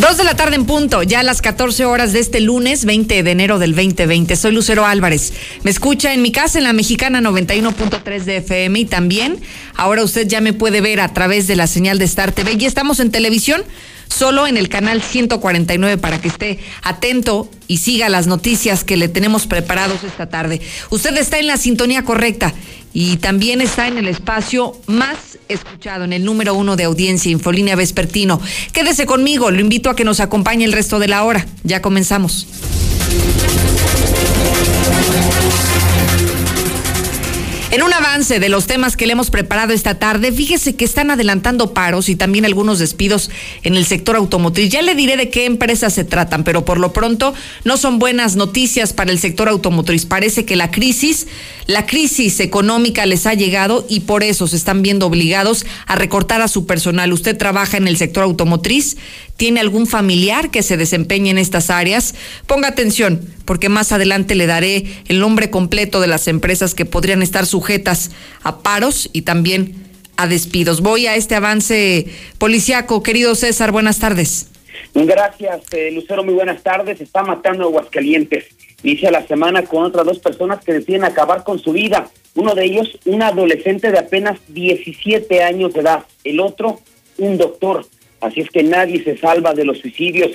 Dos de la tarde en punto, ya a las 14 horas de este lunes 20 de enero del 2020. Soy Lucero Álvarez. Me escucha en mi casa en la mexicana 91.3 de FM y también ahora usted ya me puede ver a través de la señal de Star TV y estamos en televisión solo en el canal 149 para que esté atento y siga las noticias que le tenemos preparados esta tarde. Usted está en la sintonía correcta y también está en el espacio más escuchado, en el número uno de audiencia, Infolínea Vespertino. Quédese conmigo, lo invito a que nos acompañe el resto de la hora. Ya comenzamos. En un avance de los temas que le hemos preparado esta tarde, fíjese que están adelantando paros y también algunos despidos en el sector automotriz. Ya le diré de qué empresas se tratan, pero por lo pronto no son buenas noticias para el sector automotriz. Parece que la crisis, la crisis económica les ha llegado y por eso se están viendo obligados a recortar a su personal. Usted trabaja en el sector automotriz, tiene algún familiar que se desempeñe en estas áreas, ponga atención, porque más adelante le daré el nombre completo de las empresas que podrían estar sujetas a paros y también a despidos. Voy a este avance policiaco. Querido César, buenas tardes. Gracias, eh, Lucero, muy buenas tardes. Está matando a Aguascalientes. Inicia la semana con otras dos personas que deciden acabar con su vida. Uno de ellos, un adolescente de apenas 17 años de edad. El otro, un doctor. Así es que nadie se salva de los suicidios.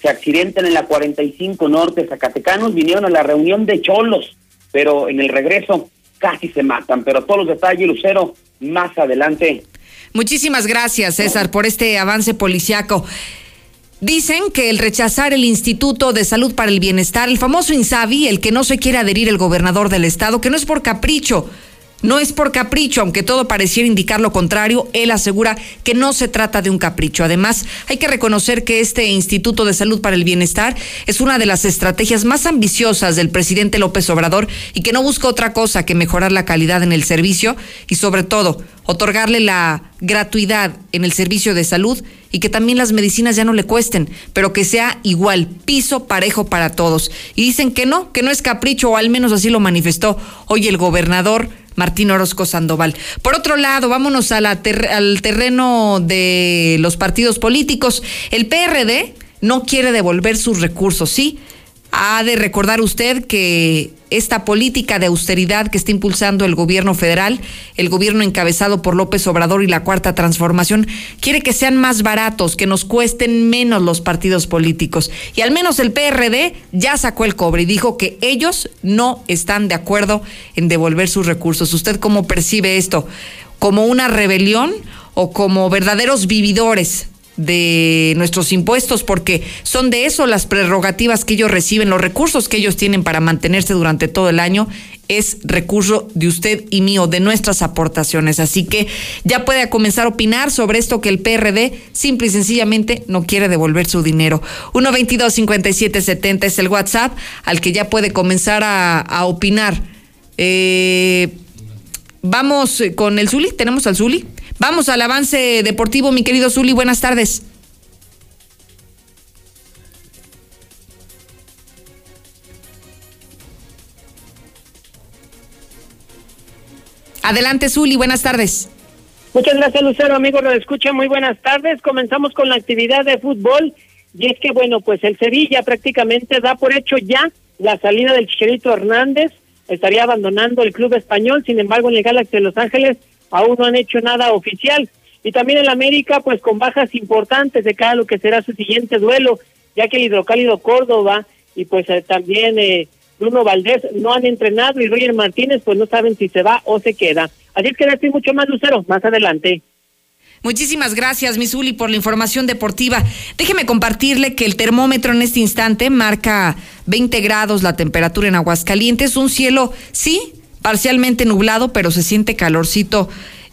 Se accidentan en la 45 Norte, Zacatecanos vinieron a la reunión de Cholos, pero en el regreso casi se matan. Pero todos los detalles, Lucero, más adelante. Muchísimas gracias, César, por este avance policiaco. Dicen que el rechazar el Instituto de Salud para el Bienestar, el famoso INSABI, el que no se quiere adherir el gobernador del estado, que no es por capricho, no es por capricho, aunque todo pareciera indicar lo contrario, él asegura que no se trata de un capricho. Además, hay que reconocer que este Instituto de Salud para el Bienestar es una de las estrategias más ambiciosas del presidente López Obrador y que no busca otra cosa que mejorar la calidad en el servicio y sobre todo otorgarle la gratuidad en el servicio de salud y que también las medicinas ya no le cuesten, pero que sea igual, piso parejo para todos. Y dicen que no, que no es capricho, o al menos así lo manifestó hoy el gobernador Martín Orozco Sandoval. Por otro lado, vámonos al terreno de los partidos políticos. El PRD no quiere devolver sus recursos, ¿sí? Ha de recordar usted que esta política de austeridad que está impulsando el gobierno federal, el gobierno encabezado por López Obrador y la Cuarta Transformación, quiere que sean más baratos, que nos cuesten menos los partidos políticos. Y al menos el PRD ya sacó el cobre y dijo que ellos no están de acuerdo en devolver sus recursos. ¿Usted cómo percibe esto? ¿Como una rebelión o como verdaderos vividores de nuestros impuestos, porque son de eso las prerrogativas que ellos reciben, los recursos que ellos tienen para mantenerse durante todo el año, es recurso de usted y mío, de nuestras aportaciones. Así que ya puede comenzar a opinar sobre esto que el PRD simple y sencillamente no quiere devolver su dinero. 122-5770 es el WhatsApp al que ya puede comenzar a, opinar. Eh, vamos con el Zuli, tenemos al Zuli. Vamos al avance deportivo, mi querido Zuli, buenas tardes. Adelante, Zuli, buenas tardes. Muchas gracias, Lucero, amigo lo escucha, muy buenas tardes. Comenzamos con la actividad de fútbol y es que, bueno, pues el Sevilla prácticamente da por hecho ya la salida del Chicharito Hernández, estaría abandonando el club español, sin embargo, en el Galaxy de Los Ángeles aún no han hecho nada oficial. Y también el América, pues con bajas importantes de cada lo que será su siguiente duelo, ya que el Hidrocálido Córdoba y pues eh, también eh, Bruno Valdés no han entrenado y Roger Martínez pues no saben si se va o se queda. Así es que estoy mucho más, Lucero, más adelante. Muchísimas gracias, Misuli, por la información deportiva. Déjeme compartirle que el termómetro en este instante marca 20 grados la temperatura en Aguascalientes, un cielo, sí, parcialmente nublado, pero se siente calorcito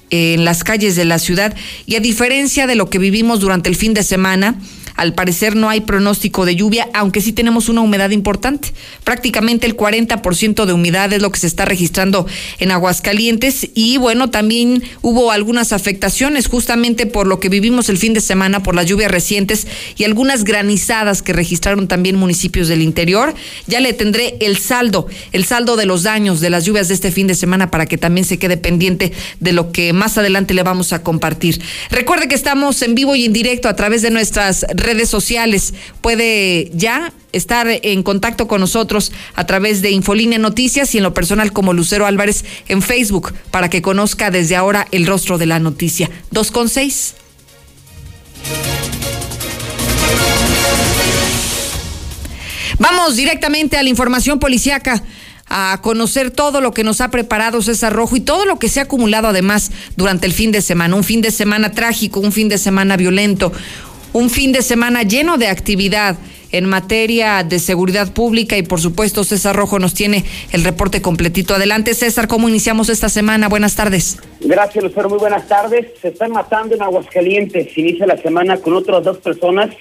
en las calles de la ciudad. Y a diferencia de lo que vivimos durante el fin de semana, Al parecer no hay pronóstico de lluvia, aunque sí tenemos una humedad importante. Prácticamente el 40% de humedad es lo que se está registrando en Aguascalientes y bueno, también hubo algunas afectaciones justamente por lo que vivimos el fin de semana por las lluvias recientes y algunas granizadas que registraron también municipios del interior. Ya le tendré el saldo, el saldo de los daños de las lluvias de este fin de semana para que también se quede pendiente de lo que más adelante le vamos a compartir. Recuerde que estamos en vivo y en directo a través de nuestras redes sociales. Puede ya estar en contacto con nosotros a través de Infolínea Noticias y en lo personal como Lucero Álvarez en Facebook para que conozca desde ahora el rostro de la noticia. Dos con seis. Vamos directamente a la información policiaca a conocer todo lo que nos ha preparado César Rojo y todo lo que se ha acumulado además durante el fin de semana. Un fin de semana trágico, un fin de semana violento, un fin de semana lleno de actividad en materia de seguridad pública y por supuesto César Rojo nos tiene el reporte completito. Adelante César, ¿cómo iniciamos esta semana? Buenas tardes. Gracias Lucero, muy buenas tardes. Se están matando en Aguascalientes. Inicia la semana con otras dos personas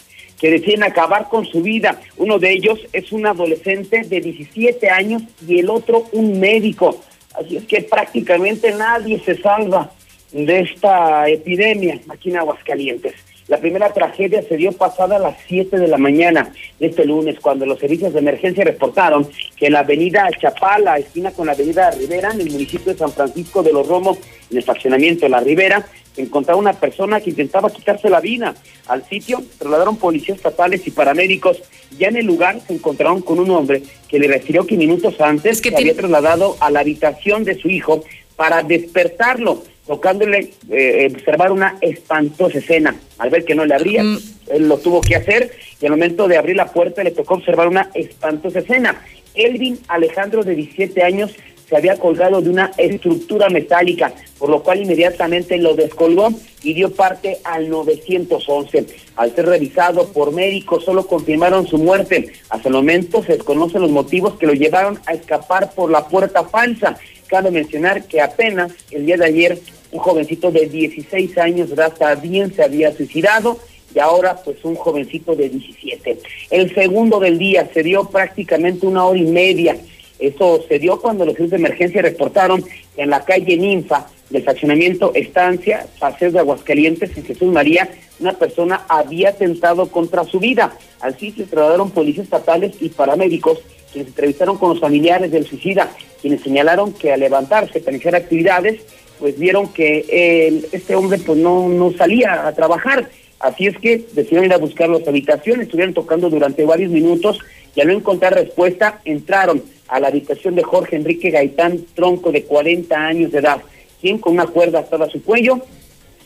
que deciden acabar con su vida. Uno de ellos es un adolescente de 17 años y el otro un médico. Así es que prácticamente nadie se salva de esta epidemia aquí en Aguascalientes. La primera tragedia se dio pasada a las 7 de la mañana de este lunes, cuando los servicios de emergencia reportaron que en la avenida Chapala, esquina con la avenida Rivera, en el municipio de San Francisco de los Romos, en el fraccionamiento de La Rivera, encontraba una persona que intentaba quitarse la vida. Al sitio trasladaron policías estatales y paramédicos. Ya en el lugar se encontraron con un hombre que le refirió que minutos antes que había trasladado a la habitación de su hijo para despertarlo, tocándole eh, observar una espantosa escena. Al ver que no le abría, mm. él lo tuvo que hacer y al momento de abrir la puerta le tocó observar una espantosa escena. Elvin Alejandro, de 17 años, se había colgado de una estructura metálica, por lo cual inmediatamente lo descolgó y dio parte al 911. Al ser revisado por médicos, solo confirmaron su muerte. Hasta el momento se desconocen los motivos que lo llevaron a escapar por la puerta falsa. Cabe mencionar que apenas el día de ayer un jovencito de 16 años edad también se había suicidado y ahora pues un jovencito de 17. El segundo del día se dio prácticamente una hora y media eso se dio cuando los servicios de emergencia reportaron que en la calle Ninfa del fraccionamiento Estancia, Paseo de Aguascalientes, en Jesús María, una persona había atentado contra su vida. Sitio se trasladaron policías estatales y paramédicos quienes entrevistaron con los familiares del suicida, quienes señalaron que al levantarse para iniciar actividades, pues vieron que este hombre pues no, no salía a trabajar. Así es que decidieron ir a buscar las habitaciones, estuvieron tocando durante varios minutos y al no encontrar respuesta, entraron a la habitación de Jorge Enrique Gaitán Tronco, de 40 años de edad, quien con una cuerda atada a su cuello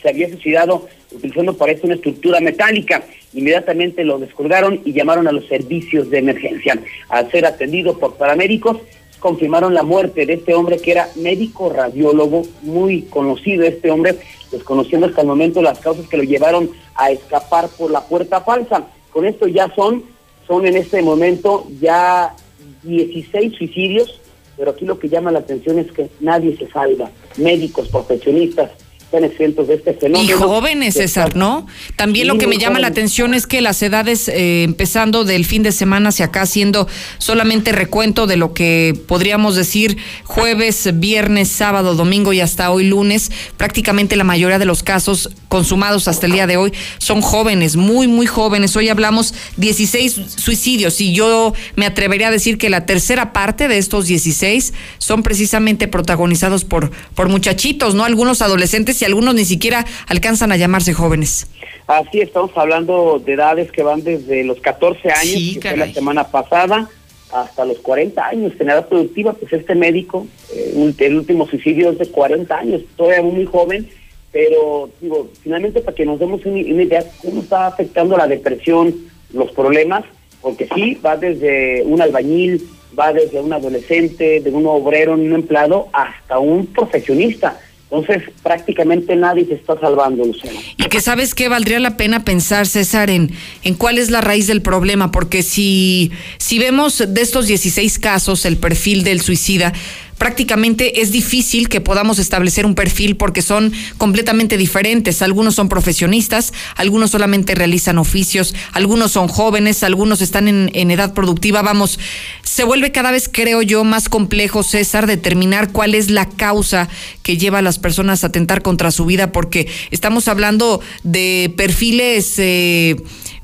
se había suicidado utilizando para esto una estructura metálica. Inmediatamente lo descolgaron y llamaron a los servicios de emergencia. Al ser atendido por paramédicos, confirmaron la muerte de este hombre que era médico radiólogo, muy conocido este hombre, desconociendo hasta el momento las causas que lo llevaron a escapar por la puerta falsa. Con esto ya son, son en este momento ya 16 suicidios, pero aquí lo que llama la atención es que nadie se salva, médicos, profesionistas, están exentos de este fenómeno. Y jóvenes, César, ¿no? También lo que me llama la atención es que las edades, eh, empezando del fin de semana hacia acá, siendo solamente recuento de lo que podríamos decir jueves, viernes, sábado, domingo y hasta hoy lunes, prácticamente la mayoría de los casos consumados hasta el día de hoy son jóvenes, muy, muy jóvenes. Hoy hablamos 16 suicidios y yo me atrevería a decir que la tercera parte de estos 16 son precisamente protagonizados por, por muchachitos, ¿no? Algunos adolescentes y algunos ni siquiera alcanzan a llamarse jóvenes. Así estamos hablando de edades que van desde los 14 años, que fue la semana pasada, hasta los 40 años. En edad productiva, pues este médico, eh, el último suicidio es de 40 años, todavía muy joven, pero digo, finalmente para que nos demos una, una idea cómo está afectando la depresión, los problemas, porque sí, va desde un albañil, va desde un adolescente, de un obrero, un empleado, hasta un profesionista. Entonces, prácticamente nadie se está salvando, Luciano. Y que sabes que valdría la pena pensar, César, en, en cuál es la raíz del problema, porque si, si vemos de estos 16 casos el perfil del suicida, prácticamente es difícil que podamos establecer un perfil porque son completamente diferentes. Algunos son profesionistas, algunos solamente realizan oficios, algunos son jóvenes, algunos están en, en edad productiva. Vamos, se vuelve cada vez, creo yo, más complejo, César, determinar cuál es la causa que lleva a las personas a atentar contra su vida, porque estamos hablando de perfiles eh,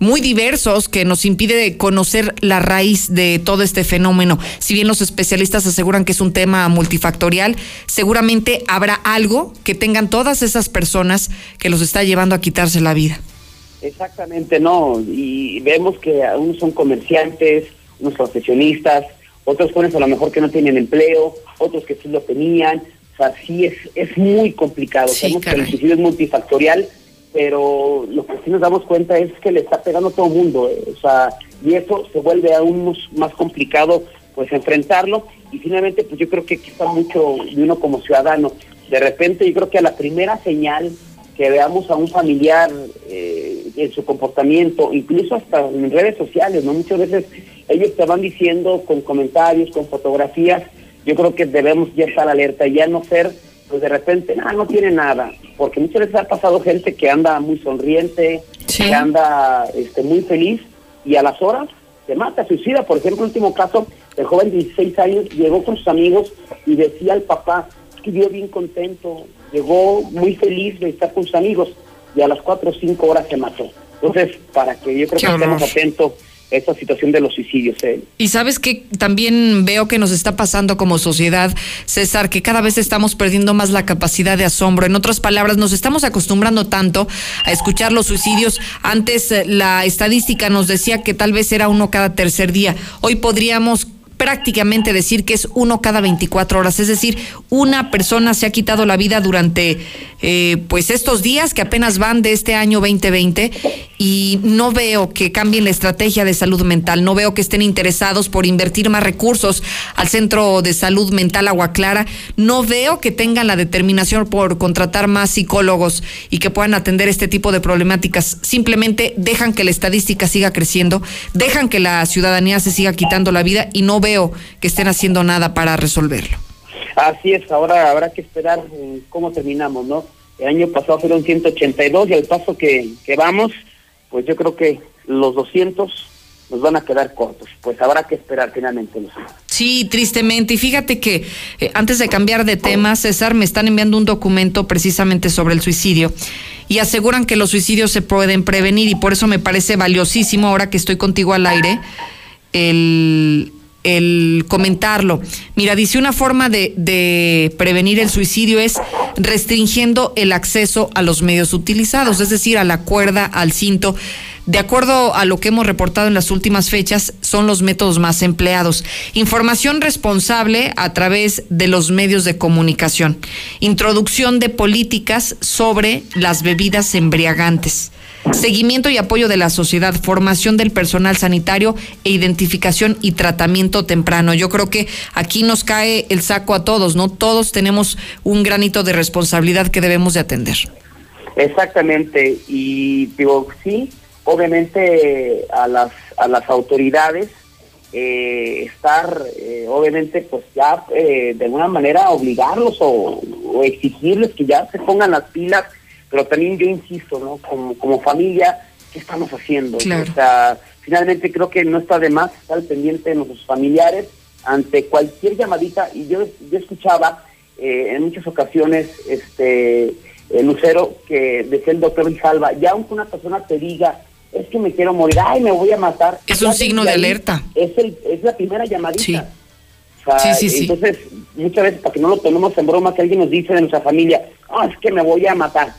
muy diversos que nos impide conocer la raíz de todo este fenómeno. Si bien los especialistas aseguran que es un tema multifactorial, seguramente habrá algo que tengan todas esas personas que los está llevando a quitarse la vida. Exactamente, no. Y vemos que unos son comerciantes, unos profesionistas, otros jóvenes a lo mejor que no tienen empleo, otros que sí lo tenían. O sea, sí es, es muy complicado. Sabemos que el suicidio es multifactorial, pero lo que sí nos damos cuenta es que le está pegando a todo el mundo. Eh, o sea, y eso se vuelve aún más complicado pues enfrentarlo. Y finalmente, pues yo creo que está mucho de uno como ciudadano. De repente, yo creo que a la primera señal que veamos a un familiar eh, en su comportamiento, incluso hasta en redes sociales, ¿no? Muchas veces ellos te van diciendo con comentarios, con fotografías, yo creo que debemos ya estar alerta ya no ser, pues de repente, nada, no tiene nada, porque muchas veces ha pasado gente que anda muy sonriente, que anda este, muy feliz y a las horas se mata, suicida. Por ejemplo, el último caso, el joven de 16 años llegó con sus amigos y decía al papá que vio bien contento, llegó muy feliz de estar con sus amigos y a las 4 o 5 horas se mató. Entonces, para que yo creo que estemos atentos esta situación de los suicidios. ¿eh? Y sabes que también veo que nos está pasando como sociedad, César, que cada vez estamos perdiendo más la capacidad de asombro. En otras palabras, nos estamos acostumbrando tanto a escuchar los suicidios. Antes eh, la estadística nos decía que tal vez era uno cada tercer día. Hoy podríamos prácticamente decir que es uno cada 24 horas, es decir, una persona se ha quitado la vida durante eh, pues estos días que apenas van de este año 2020 y no veo que cambien la estrategia de salud mental, no veo que estén interesados por invertir más recursos al Centro de Salud Mental Agua Clara, no veo que tengan la determinación por contratar más psicólogos y que puedan atender este tipo de problemáticas, simplemente dejan que la estadística siga creciendo, dejan que la ciudadanía se siga quitando la vida y no veo que estén haciendo nada para resolverlo. Así es, ahora habrá que esperar eh, cómo terminamos, ¿no? El año pasado fueron 182 y al paso que, que vamos, pues yo creo que los 200 nos van a quedar cortos. Pues habrá que esperar finalmente. Sí, tristemente. Y fíjate que eh, antes de cambiar de tema, César, me están enviando un documento precisamente sobre el suicidio y aseguran que los suicidios se pueden prevenir y por eso me parece valiosísimo ahora que estoy contigo al aire el el comentarlo. Mira, dice una forma de, de, prevenir el suicidio es restringiendo el acceso a los medios utilizados, es decir, a la cuerda, al cinto. De acuerdo a lo que hemos reportado en las últimas fechas, son los métodos más empleados. Información responsable a través de los medios de comunicación. Introducción de políticas sobre las bebidas embriagantes seguimiento y apoyo de la sociedad, formación del personal sanitario e identificación y tratamiento temprano. Yo creo que aquí nos cae el saco a todos, ¿no? Todos tenemos un granito de responsabilidad que debemos de atender. Exactamente, y digo, sí, obviamente a las, a las autoridades eh, estar, eh, obviamente, pues ya eh, de alguna manera obligarlos o exigirles que ya se pongan las pilas pero también yo insisto, ¿no? Como, como familia, ¿qué estamos haciendo? O sea, finalmente creo que no está de más estar pendiente de nuestros familiares ante cualquier llamadita, y yo, yo escuchaba eh, en muchas ocasiones, este, Lucero, que decía el doctor Rijalva, ya aunque una persona te diga, es que me quiero morir, ay, me voy a matar. Es un signo de alerta. Es, el, es la primera llamadita. Sí. sí, Entonces, muchas veces, para que no lo tomemos en broma, que alguien nos dice de nuestra familia, ah, es que me voy a matar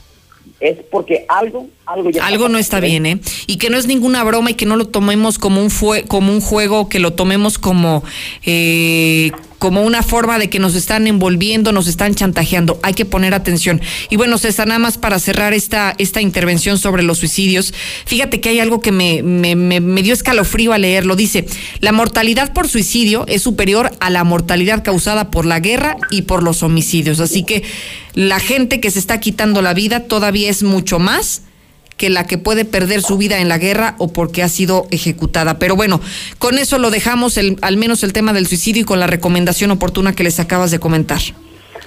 es porque algo, algo ya Algo no está bien, ¿eh? Y que no es ninguna broma y que no lo tomemos como un, fue, como un juego, que lo tomemos como, eh, como una forma de que nos están envolviendo, nos están chantajeando. Hay que poner atención. Y bueno, César, nada más para cerrar esta, esta intervención sobre los suicidios, fíjate que hay algo que me, me, me, me dio escalofrío al leerlo. Dice, la mortalidad por suicidio es superior a la mortalidad causada por la guerra y por los homicidios. Así que la gente que se está quitando la vida todavía es mucho más que la que puede perder su vida en la guerra o porque ha sido ejecutada. Pero bueno, con eso lo dejamos, el, al menos el tema del suicidio y con la recomendación oportuna que les acabas de comentar.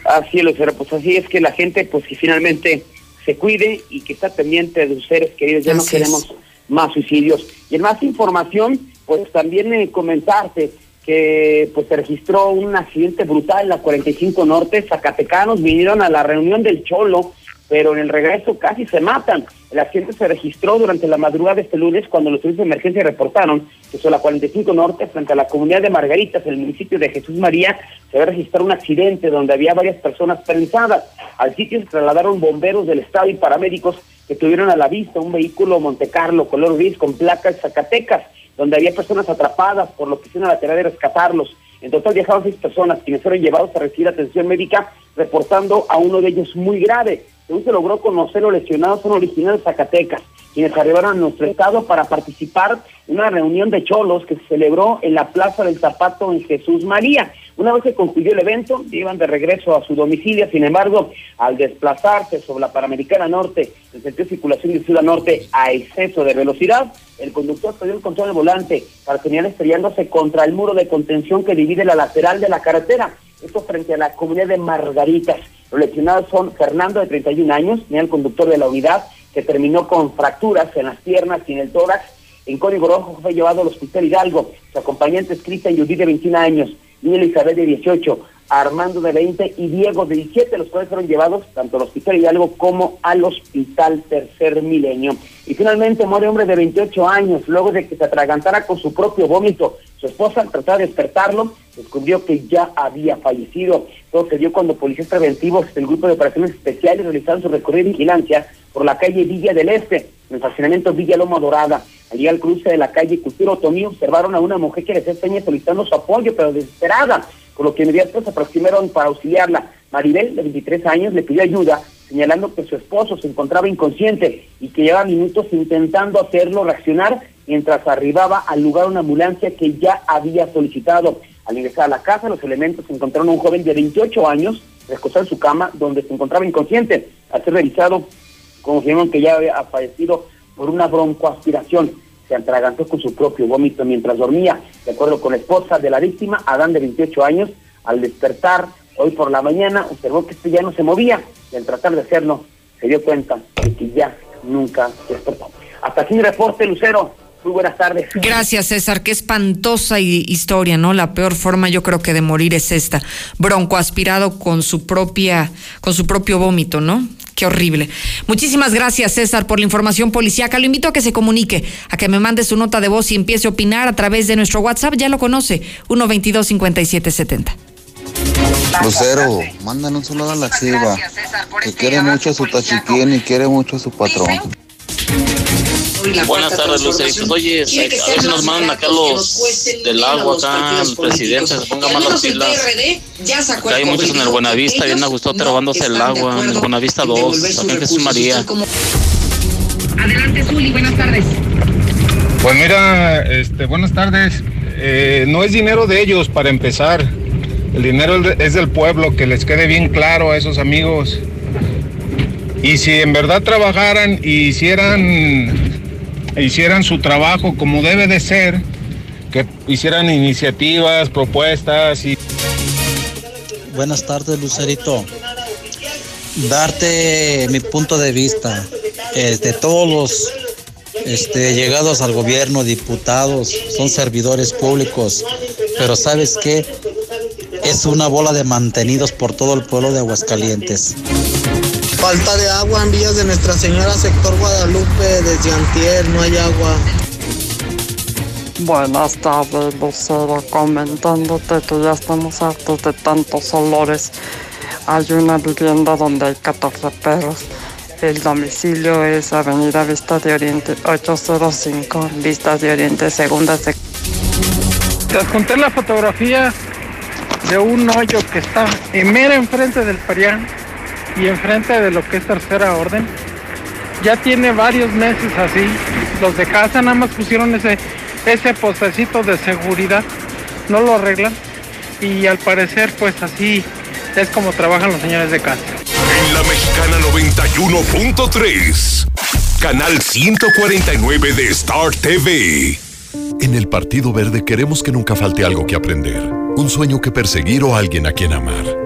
Así es, Lucero, pues así es que la gente, pues que finalmente se cuide y que está pendiente de sus seres queridos. Ya no queremos más suicidios. Y en más información, pues también eh, comentarte que pues se registró un accidente brutal en la 45 Norte. Zacatecanos vinieron a la reunión del Cholo pero en el regreso casi se matan. El accidente se registró durante la madrugada de este lunes cuando los servicios de emergencia reportaron que sobre la 45 Norte, frente a la comunidad de Margaritas, en el municipio de Jesús María, se había registrado un accidente donde había varias personas prensadas. Al sitio se trasladaron bomberos del Estado y paramédicos que tuvieron a la vista un vehículo Montecarlo color gris con placas Zacatecas, donde había personas atrapadas, por lo que hicieron la tarea de rescatarlos. En total viajaron seis personas, quienes fueron llevados a recibir atención médica, reportando a uno de ellos muy grave. Según se logró conocer, los lesionados son originarios de Zacatecas, quienes arribaron a nuestro estado para participar en una reunión de cholos que se celebró en la Plaza del Zapato en Jesús María. Una vez que concluyó el evento, iban de regreso a su domicilio, sin embargo, al desplazarse sobre la Panamericana Norte, en sentido de circulación de Ciudad Norte a exceso de velocidad, el conductor perdió el control del volante para terminar estrellándose contra el muro de contención que divide la lateral de la carretera. Esto frente a la comunidad de Margaritas. Los lesionados son Fernando, de 31 años, el conductor de la unidad, que terminó con fracturas en las piernas y en el tórax. En código rojo fue llevado al hospital Hidalgo. Su acompañante es Cristian Yudí, de 21 años, Niña Elizabeth, de 18, Armando, de 20 y Diego, de 17, los cuales fueron llevados tanto al hospital Hidalgo como al hospital Tercer Milenio. Y finalmente muere hombre de 28 años luego de que se atragantara con su propio vómito. Su esposa, al tratar de despertarlo, descubrió que ya había fallecido. Todo se dio cuando policías preventivos del Grupo de Operaciones Especiales realizaron su recorrido de vigilancia por la calle Villa del Este, en el estacionamiento Villa Loma Dorada. Allí al cruce de la calle Cultura Otomí observaron a una mujer que les hacía solicitando su apoyo, pero desesperada, por lo que inmediato se aproximaron para auxiliarla. Maribel, de 23 años, le pidió ayuda, señalando que su esposo se encontraba inconsciente y que llevaba minutos intentando hacerlo reaccionar mientras arribaba al lugar una ambulancia que ya había solicitado. Al ingresar a la casa, los elementos encontraron a un joven de 28 años recostado en su cama, donde se encontraba inconsciente. Al ser revisado, confirmaron que ya había fallecido por una broncoaspiración. Se atragantó con su propio vómito mientras dormía. De acuerdo con la esposa de la víctima, Adán, de 28 años, al despertar hoy por la mañana, observó que este ya no se movía y al tratar de hacerlo, se dio cuenta de que ya nunca despertó. Hasta aquí mi reporte, Lucero. Muy buenas tardes. Gracias, César. Qué espantosa historia, ¿no? La peor forma yo creo que de morir es esta. Bronco aspirado con su propia, con su propio vómito, ¿no? Qué horrible. Muchísimas gracias, César, por la información policíaca. Lo invito a que se comunique, a que me mande su nota de voz y empiece a opinar a través de nuestro WhatsApp. Ya lo conoce, 122-5770. Lucero, mandan un saludo a la chiva, que este quiere mucho a su tachiquín y quiere mucho a su patrón. Buenas tardes, Luceritos. Oye, a ver si nos mandan acá los del agua, acá el presidente se ponga más las pilas. Hay muchos en el Buenavista, bien a gusto robándose el agua, en el Buenavista 2, también Jesús María. Adelante, Zuli, buenas tardes. Pues mira, este, buenas tardes. Eh, no es dinero de ellos para empezar. El dinero es del pueblo, que les quede bien claro a esos amigos. Y si en verdad trabajaran y hicieran hicieran su trabajo como debe de ser, que hicieran iniciativas, propuestas y... Buenas tardes, Lucerito. Darte mi punto de vista. De todos los este, llegados al gobierno, diputados, son servidores públicos, pero ¿sabes qué? Es una bola de mantenidos por todo el pueblo de Aguascalientes. Falta de agua en vías de Nuestra Señora, sector Guadalupe, desde Antier, no hay agua. Buenas tardes, Lucero, comentándote que ya estamos hartos de tantos olores. Hay una vivienda donde hay 14 perros. El domicilio es Avenida Vista de Oriente 805, Vista de Oriente, segunda sección. Te adjunté la fotografía de un hoyo que está en mera enfrente del Parián y enfrente de lo que es tercera orden. Ya tiene varios meses así. Los de casa nada más pusieron ese, ese postecito de seguridad. No lo arreglan. Y al parecer pues así es como trabajan los señores de casa. En la mexicana 91.3 canal 149 de Star TV. En el Partido Verde queremos que nunca falte algo que aprender, un sueño que perseguir o alguien a quien amar.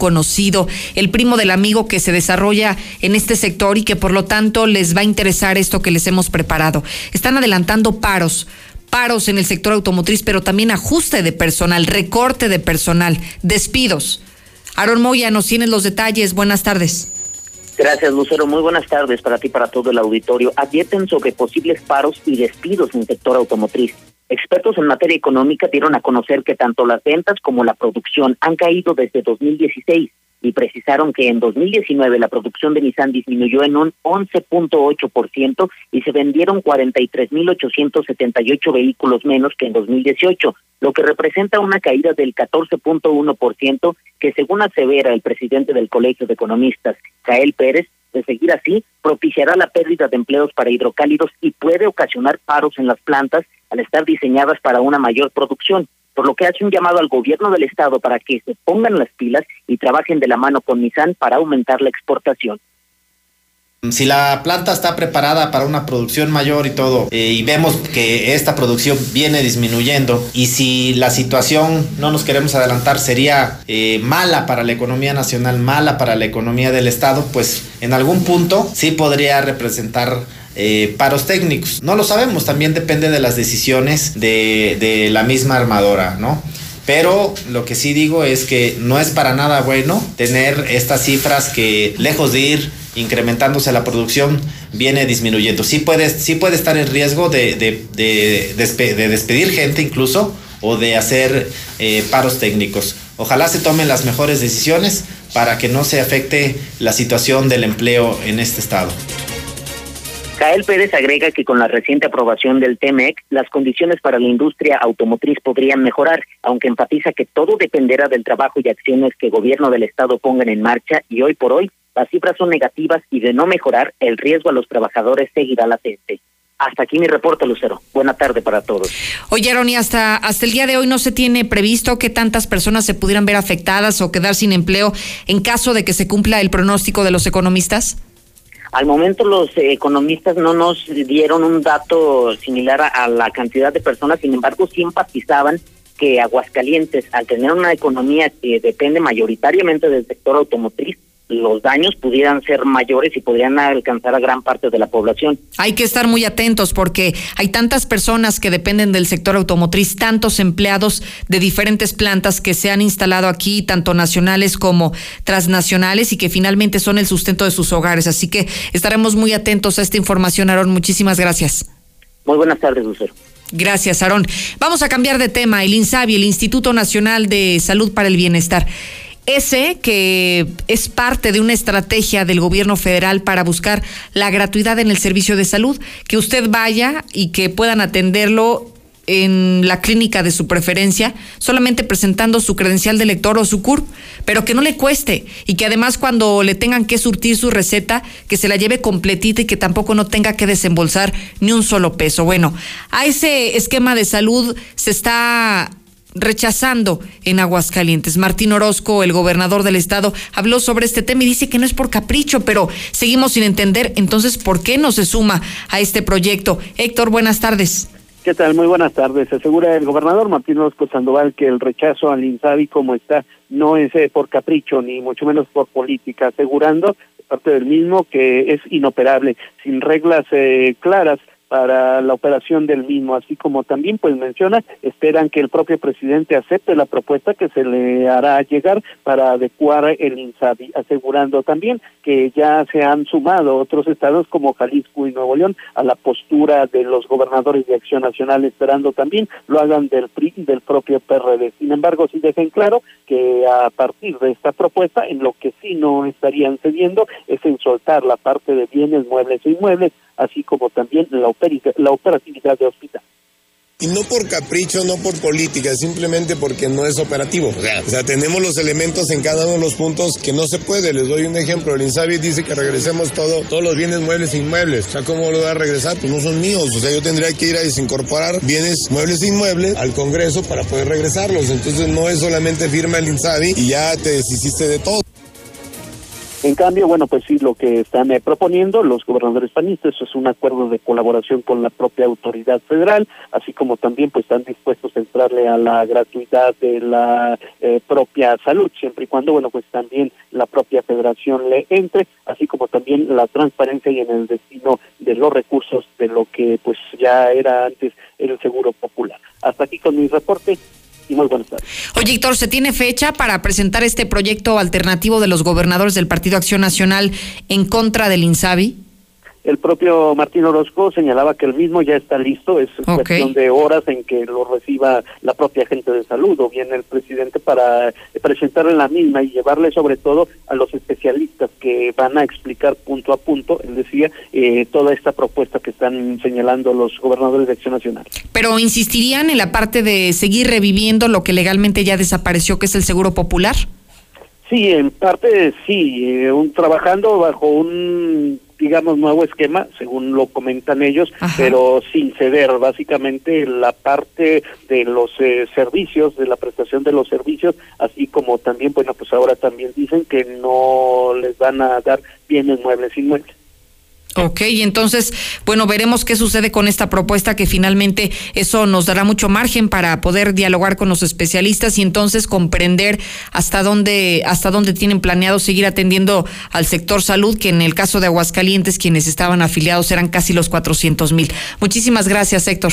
conocido, el primo del amigo que se desarrolla en este sector y que por lo tanto les va a interesar esto que les hemos preparado. Están adelantando paros paros en el sector automotriz, pero también ajuste de personal, recorte de personal, despidos. Aaron Moya nos tiene los detalles. Buenas tardes. Gracias, Lucero. Muy buenas tardes para ti para todo el auditorio. Advierten sobre posibles paros y despidos en el sector automotriz. Expertos en materia económica dieron a conocer que tanto las ventas como la producción han caído desde 2016 y precisaron que en 2019 la producción de Nissan disminuyó en un 11.8% y se vendieron 43.878 vehículos menos que en 2018, lo que representa una caída del 14.1% que según asevera el presidente del Colegio de Economistas, Cael Pérez, de seguir así, propiciará la pérdida de empleos para hidrocálidos y puede ocasionar paros en las plantas al estar diseñadas para una mayor producción por lo que hace un llamado al gobierno del estado para que se pongan las pilas y trabajen de la mano con Nissan para aumentar la exportación. Si la planta está preparada para una producción mayor y todo, eh, y vemos que esta producción viene disminuyendo, y si la situación, no nos queremos adelantar, sería eh, mala para la economía nacional, mala para la economía del Estado, pues en algún punto sí podría representar eh, paros técnicos. No lo sabemos, también depende de las decisiones de, la misma armadora, ¿no? Pero lo que sí digo es que no es para nada bueno tener estas cifras que lejos de ir incrementándose la producción viene disminuyendo. Sí puede, sí puede estar en riesgo de, despedir gente incluso o de hacer eh, paros técnicos. Ojalá se tomen las mejores decisiones para que no se afecte la situación del empleo en este estado. Cael Pérez agrega que con la reciente aprobación del TEMEC, las condiciones para la industria automotriz podrían mejorar, aunque enfatiza que todo dependerá del trabajo y acciones que el gobierno del Estado pongan en marcha y hoy por hoy las cifras son negativas y de no mejorar, el riesgo a los trabajadores seguirá latente. Hasta aquí mi reporte, Lucero. Buena tarde para todos. Oye, Aaron, hasta, hasta el día de hoy no se tiene previsto que tantas personas se pudieran ver afectadas o quedar sin empleo en caso de que se cumpla el pronóstico de los economistas? Al momento los economistas no nos dieron un dato similar a, la cantidad de personas, sin embargo sí empatizaban que Aguascalientes, al tener una economía que depende mayoritariamente del sector automotriz, los daños pudieran ser mayores y podrían alcanzar a gran parte de la población. Hay que estar muy atentos porque hay tantas personas que dependen del sector automotriz, tantos empleados de diferentes plantas que se han instalado aquí, tanto nacionales como transnacionales, y que finalmente son el sustento de sus hogares. Así que estaremos muy atentos a esta información, Aarón. Muchísimas gracias. Muy buenas tardes, Lucero. Gracias, Aarón. Vamos a cambiar de tema. El INSABI, el Instituto Nacional de Salud para el Bienestar. Ese que es parte de una estrategia del gobierno federal para buscar la gratuidad en el servicio de salud, que usted vaya y que puedan atenderlo en la clínica de su preferencia, solamente presentando su credencial de lector o su CURP, pero que no le cueste y que además cuando le tengan que surtir su receta, que se la lleve completita y que tampoco no tenga que desembolsar ni un solo peso. Bueno, a ese esquema de salud se está rechazando en Aguascalientes. Martín Orozco, el gobernador del estado, habló sobre este tema y dice que no es por capricho, pero seguimos sin entender entonces por qué no se suma a este proyecto. Héctor, buenas tardes. ¿Qué tal? Muy buenas tardes. Asegura el gobernador Martín Orozco Sandoval que el rechazo al INSABI como está no es eh, por capricho ni mucho menos por política, asegurando parte del mismo que es inoperable, sin reglas eh, claras para la operación del mismo, así como también pues menciona, esperan que el propio presidente acepte la propuesta que se le hará llegar para adecuar el INSABI, asegurando también que ya se han sumado otros estados como Jalisco y Nuevo León a la postura de los gobernadores de Acción Nacional, esperando también lo hagan del PRI del propio PRD. Sin embargo, sí dejen claro que a partir de esta propuesta, en lo que sí no estarían cediendo es en soltar la parte de bienes muebles e inmuebles así como también la, la operatividad de hospital. Y no por capricho, no por política, simplemente porque no es operativo. O sea, tenemos los elementos en cada uno de los puntos que no se puede. Les doy un ejemplo. El INSABI dice que regresemos todo, todos los bienes muebles e inmuebles. O sea, ¿cómo lo va a regresar? Pues no son míos. O sea, yo tendría que ir a desincorporar bienes muebles e inmuebles al Congreso para poder regresarlos. Entonces no es solamente firma el INSABI y ya te deshiciste de todo. En cambio, bueno, pues sí, lo que están eh, proponiendo los gobernadores panistas es un acuerdo de colaboración con la propia autoridad federal, así como también pues están dispuestos a entrarle a la gratuidad de la eh, propia salud, siempre y cuando, bueno, pues también la propia federación le entre, así como también la transparencia y en el destino de los recursos de lo que pues ya era antes el seguro popular. Hasta aquí con mi reporte muy buenas tardes. Oye, Héctor, ¿se tiene fecha para presentar este proyecto alternativo de los gobernadores del Partido Acción Nacional en contra del INSABI? El propio Martín Orozco señalaba que el mismo ya está listo, es cuestión de horas en que lo reciba la propia gente de salud o bien el presidente para presentarle la misma y llevarle sobre todo a los especialistas que van a explicar punto a punto, él decía, eh, toda esta propuesta que están señalando los gobernadores de Acción Nacional. Pero insistirían en la parte de seguir reviviendo lo que legalmente ya desapareció, que es el Seguro Popular. Sí, en parte sí, eh, un, trabajando bajo un digamos, nuevo esquema, según lo comentan ellos, pero sin ceder básicamente la parte de los eh, servicios, de la prestación de los servicios, así como también, bueno, pues ahora también dicen que no les van a dar bienes muebles inmuebles. Ok, entonces, bueno, veremos qué sucede con esta propuesta que finalmente eso nos dará mucho margen para poder dialogar con los especialistas y entonces comprender hasta dónde hasta dónde tienen planeado seguir atendiendo al sector salud, que en el caso de Aguascalientes quienes estaban afiliados eran casi los 400 mil. Muchísimas gracias, Héctor.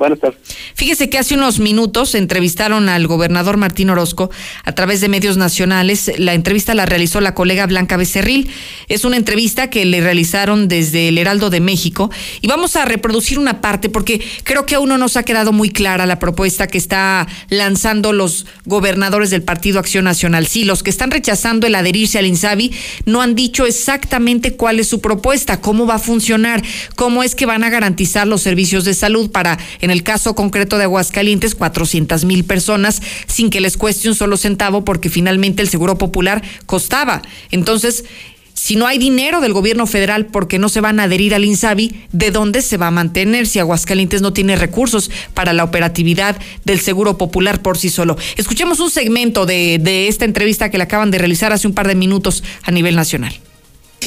Buenas tardes. Fíjese que hace unos minutos entrevistaron al gobernador Martín Orozco a través de medios nacionales. La entrevista la realizó la colega Blanca Becerril. Es una entrevista que le realizaron desde el Heraldo de México y vamos a reproducir una parte porque creo que a uno nos ha quedado muy clara la propuesta que está lanzando los gobernadores del Partido Acción Nacional. Sí, los que están rechazando el adherirse al INSABI no han dicho exactamente cuál es su propuesta, cómo va a funcionar, cómo es que van a garantizar los servicios de salud para el caso concreto de Aguascalientes, 400 mil personas sin que les cueste un solo centavo porque finalmente el Seguro Popular costaba. Entonces, si no hay dinero del gobierno federal porque no se van a adherir al INSABI, ¿de dónde se va a mantener si Aguascalientes no tiene recursos para la operatividad del Seguro Popular por sí solo? Escuchemos un segmento de, de esta entrevista que le acaban de realizar hace un par de minutos a nivel nacional.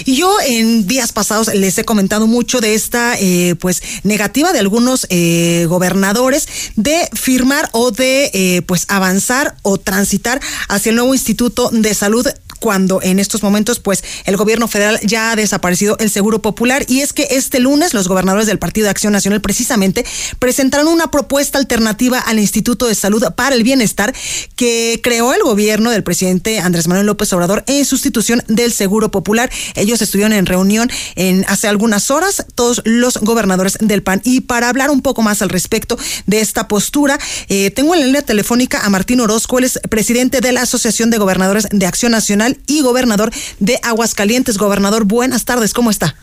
Y yo en días pasados les he comentado mucho de esta eh, pues negativa de algunos eh, gobernadores de firmar o de eh, pues avanzar o transitar hacia el nuevo Instituto de Salud cuando en estos momentos pues el gobierno federal ya ha desaparecido el Seguro Popular y es que este lunes los gobernadores del Partido de Acción Nacional precisamente presentaron una propuesta alternativa al Instituto de Salud para el Bienestar que creó el gobierno del presidente Andrés Manuel López Obrador en sustitución del Seguro Popular. Ellos estuvieron en reunión en hace algunas horas todos los gobernadores del PAN y para hablar un poco más al respecto de esta postura eh, tengo en la línea telefónica a Martín Orozco, él es presidente de la Asociación de Gobernadores de Acción Nacional y gobernador de Aguascalientes. Gobernador, buenas tardes, ¿cómo está?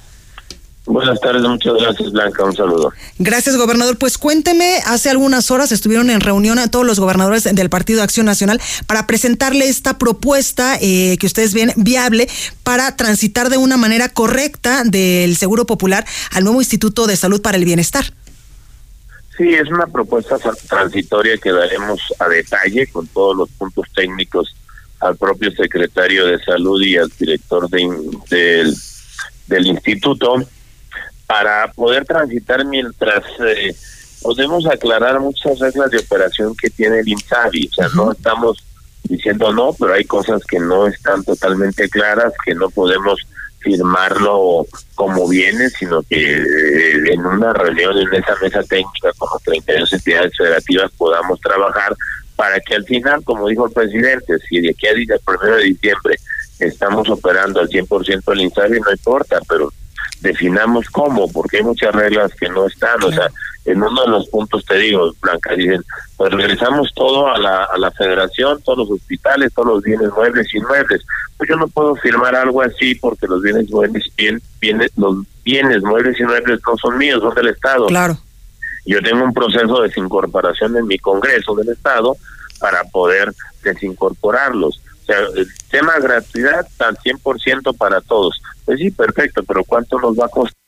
Buenas tardes, muchas gracias Blanca, un saludo. Gracias, gobernador. Pues cuénteme, hace algunas horas estuvieron en reunión a todos los gobernadores del Partido Acción Nacional para presentarle esta propuesta eh, que ustedes ven viable para transitar de una manera correcta del Seguro Popular al nuevo Instituto de Salud para el Bienestar. Sí, es una propuesta transitoria que daremos a detalle con todos los puntos técnicos al propio secretario de salud y al director de, del, instituto para poder transitar mientras eh, podemos aclarar muchas reglas de operación que tiene el INSABI. O sea, no estamos diciendo no, pero hay cosas que no están totalmente claras, que no podemos firmarlo como viene, sino que eh, en una reunión, en esa mesa técnica con las 32 entidades federativas podamos trabajar para que al final, como dijo el presidente, si de aquí a día, el primero de diciembre estamos operando al 100% el INSABI, no importa, pero definamos cómo, porque hay muchas reglas que no están, o sea, en uno de los puntos te digo, Blanca, dicen, pues regresamos todo a la, a la federación, todos los hospitales, todos los bienes muebles y inmuebles. Pues yo no puedo firmar algo así porque los bienes muebles, bien, bienes, los bienes muebles y inmuebles no son míos, son del Estado. Claro. Yo tengo un proceso de desincorporación en mi Congreso del Estado para poder desincorporarlos. Tema gratuidad al 100% para todos. Pues sí, perfecto, pero ¿cuánto nos va a costar?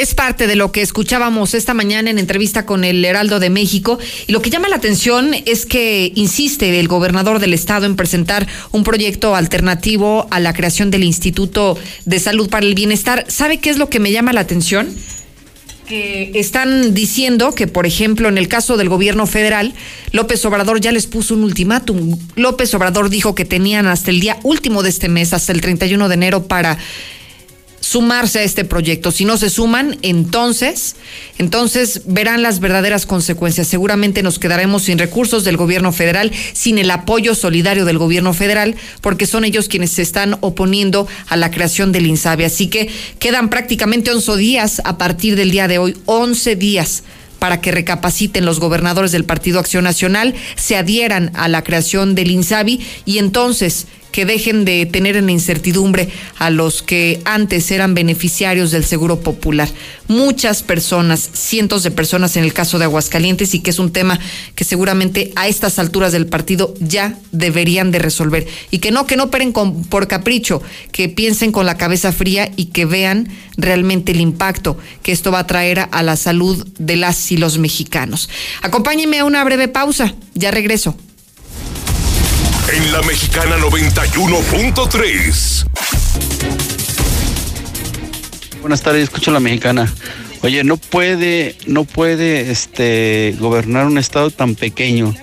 es parte de lo que escuchábamos esta mañana en entrevista con el Heraldo de México. Y lo que llama la atención es que insiste el gobernador del estado en presentar un proyecto alternativo a la creación del Instituto de Salud para el Bienestar. ¿Sabe qué es lo que me llama la atención? Están diciendo que, por ejemplo, en el caso del gobierno federal, López Obrador ya les puso un ultimátum. López Obrador dijo que tenían hasta el día último de este mes, hasta el 31 de enero, para sumarse a este proyecto. Si no se suman, entonces, entonces verán las verdaderas consecuencias. Seguramente nos quedaremos sin recursos del gobierno federal, sin el apoyo solidario del gobierno federal, porque son ellos quienes se están oponiendo a la creación del INSABI. Así que quedan prácticamente 11 días a partir del día de hoy, 11 días para que recapaciten los gobernadores del Partido Acción Nacional, se adhieran a la creación del INSABI y entonces que dejen de tener en incertidumbre a los que antes eran beneficiarios del Seguro Popular. Muchas personas, cientos de personas en el caso de Aguascalientes y que es un tema que seguramente a estas alturas del partido ya deberían de resolver. Y que no, que no operen con, por capricho, que piensen con la cabeza fría y que vean realmente el impacto que esto va a traer a la salud de las y los mexicanos. Acompáñenme a una breve pausa, ya regreso en la mexicana 91.3. Buenas tardes, escucho la mexicana. Oye, no puede, no puede este gobernar un estado tan pequeño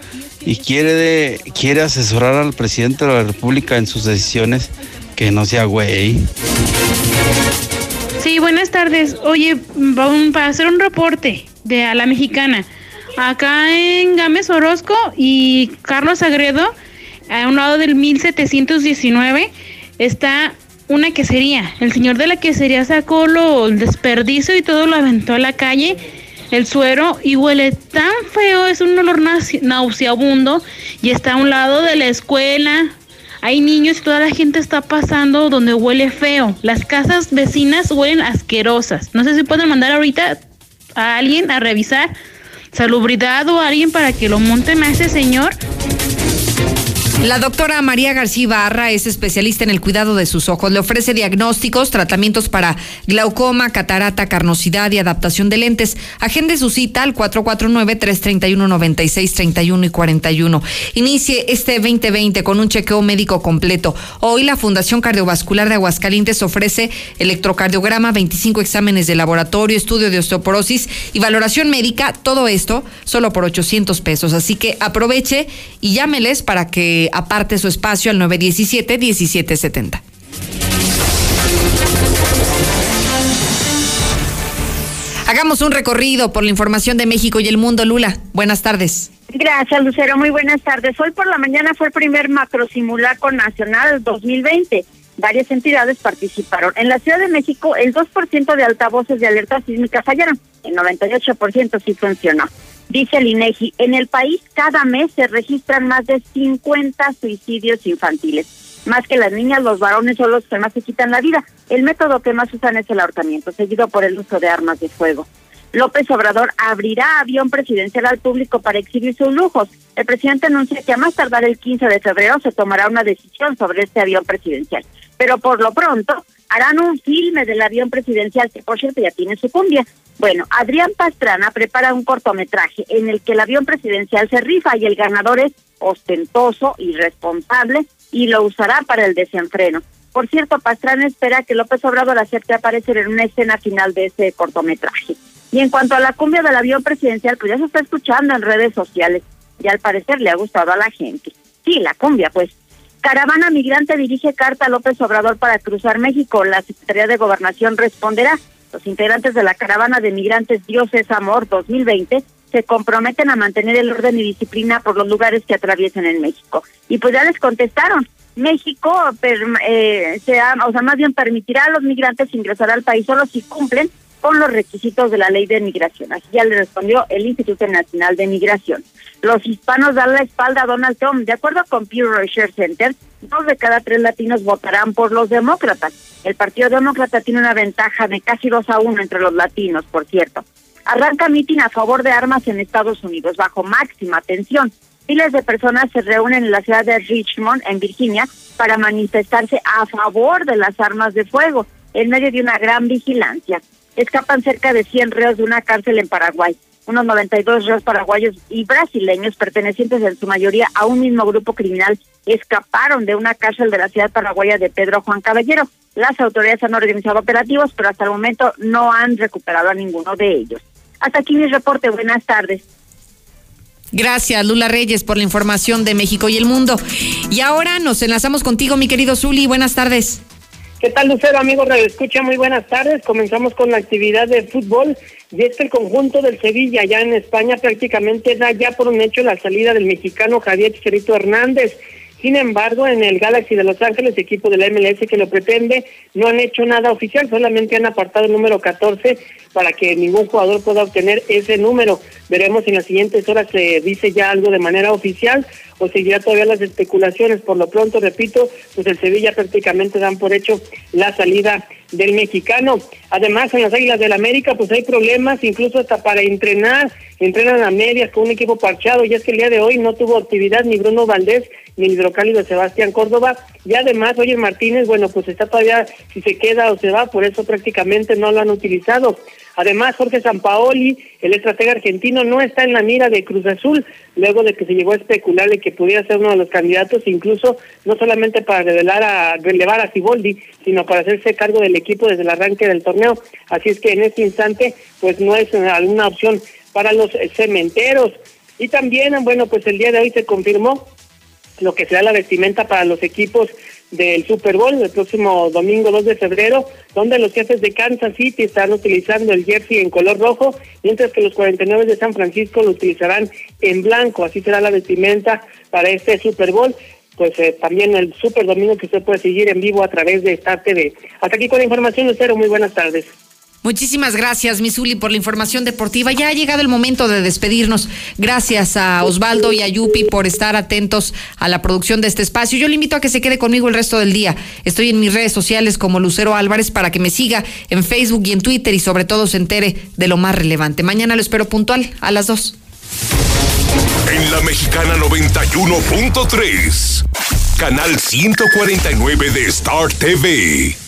y quiere de, quiere asesorar al presidente de la República en sus decisiones, que no sea güey. Sí, buenas tardes. Oye, para hacer un reporte de a la mexicana. Acá en Gámez Orozco y Carlos Agredo a un lado del 1719 está una quesería. El señor de la quesería sacó lo, el desperdicio y todo lo aventó a la calle, el suero, y huele tan feo, es un olor nauseabundo, y está a un lado de la escuela. Hay niños y toda la gente está pasando donde huele feo. Las casas vecinas huelen asquerosas. No sé si pueden mandar ahorita a alguien a revisar salubridad o a alguien para que lo monten a ese señor la doctora María García Barra es especialista en el cuidado de sus ojos. Le ofrece diagnósticos, tratamientos para glaucoma, catarata, carnosidad y adaptación de lentes. Agende su cita al 449-331-9631 y 41. Inicie este 2020 con un chequeo médico completo. Hoy la Fundación Cardiovascular de Aguascalientes ofrece electrocardiograma, 25 exámenes de laboratorio, estudio de osteoporosis y valoración médica. Todo esto solo por 800 pesos. Así que aproveche y llámeles para que aparte su espacio al 917-1770. Hagamos un recorrido por la información de México y el mundo, Lula. Buenas tardes. Gracias, Lucero. Muy buenas tardes. Hoy por la mañana fue el primer macro simulacro nacional 2020. Varias entidades participaron. En la Ciudad de México, el 2% de altavoces de alerta sísmica fallaron. El 98% sí funcionó. Dice el INEGI, en el país cada mes se registran más de 50 suicidios infantiles. Más que las niñas, los varones son los que más se quitan la vida. El método que más usan es el ahorcamiento, seguido por el uso de armas de fuego. López Obrador abrirá avión presidencial al público para exhibir sus lujos. El presidente anuncia que a más tardar el 15 de febrero se tomará una decisión sobre este avión presidencial. Pero por lo pronto harán un filme del avión presidencial que por cierto ya tiene su cumbia. Bueno, Adrián Pastrana prepara un cortometraje en el que el avión presidencial se rifa y el ganador es ostentoso, irresponsable y lo usará para el desenfreno. Por cierto, Pastrana espera que López Obrador acepte aparecer en una escena final de ese cortometraje. Y en cuanto a la cumbia del avión presidencial, pues ya se está escuchando en redes sociales y al parecer le ha gustado a la gente. Sí, la cumbia, pues. Caravana migrante dirige carta a López Obrador para cruzar México. La Secretaría de Gobernación responderá. Los integrantes de la caravana de migrantes Dios es Amor 2020 se comprometen a mantener el orden y disciplina por los lugares que atraviesen en México. Y pues ya les contestaron. México, eh, sea, o sea, más bien permitirá a los migrantes ingresar al país solo si cumplen con los requisitos de la ley de migración. Así ya le respondió el Instituto Nacional de Migración. Los hispanos dan la espalda a Donald Trump. De acuerdo con Pew Research Center, dos de cada tres latinos votarán por los demócratas. El Partido Demócrata tiene una ventaja de casi dos a uno entre los latinos, por cierto. Arranca mitin a favor de armas en Estados Unidos bajo máxima tensión. Miles de personas se reúnen en la ciudad de Richmond, en Virginia, para manifestarse a favor de las armas de fuego, en medio de una gran vigilancia. Escapan cerca de 100 reos de una cárcel en Paraguay. Unos 92 reos paraguayos y brasileños, pertenecientes en su mayoría a un mismo grupo criminal, escaparon de una cárcel de la ciudad paraguaya de Pedro Juan Caballero. Las autoridades han organizado operativos, pero hasta el momento no han recuperado a ninguno de ellos. Hasta aquí mi reporte. Buenas tardes. Gracias, Lula Reyes, por la información de México y el mundo. Y ahora nos enlazamos contigo, mi querido Zuli. Buenas tardes. ¿Qué tal, Lucero, amigo Radio Escucha? Muy buenas tardes. Comenzamos con la actividad de fútbol. Y es que el conjunto del Sevilla, ya en España, prácticamente da ya por un hecho la salida del mexicano Javier Chicherito Hernández. Sin embargo, en el Galaxy de Los Ángeles, equipo de la MLS que lo pretende, no han hecho nada oficial, solamente han apartado el número 14 para que ningún jugador pueda obtener ese número. Veremos en las siguientes horas se dice ya algo de manera oficial o seguirá todavía las especulaciones. Por lo pronto, repito, pues el Sevilla prácticamente dan por hecho la salida del mexicano. Además, en las Águilas del América, pues hay problemas, incluso hasta para entrenar, entrenan a medias con un equipo parchado, y es que el día de hoy no tuvo actividad ni Bruno Valdés ni el hidrocálido Sebastián Córdoba, y además, oye Martínez, bueno, pues está todavía, si se queda o se va, por eso prácticamente no lo han utilizado. Además, Jorge Sampaoli, el estratega argentino, no está en la mira de Cruz Azul, luego de que se llegó a especular de que pudiera ser uno de los candidatos, incluso no solamente para revelar a, relevar a Ciboldi, sino para hacerse cargo del equipo desde el arranque del torneo. Así es que en este instante, pues no es alguna opción para los cementeros. Y también, bueno, pues el día de hoy se confirmó lo que será la vestimenta para los equipos del Super Bowl el próximo domingo 2 de febrero, donde los jefes de Kansas City están utilizando el jersey en color rojo, mientras que los 49 de San Francisco lo utilizarán en blanco. Así será la vestimenta para este Super Bowl. Pues eh, también el Super Domingo que usted puede seguir en vivo a través de Star TV. Hasta aquí con la información, Lucero. Muy buenas tardes. Muchísimas gracias, Misuli, por la información deportiva. Ya ha llegado el momento de despedirnos. Gracias a Osvaldo y a Yupi por estar atentos a la producción de este espacio. Yo le invito a que se quede conmigo el resto del día. Estoy en mis redes sociales como Lucero Álvarez para que me siga en Facebook y en Twitter y sobre todo se entere de lo más relevante. Mañana lo espero puntual a las dos. En la Mexicana 91.3, canal 149 de Star TV.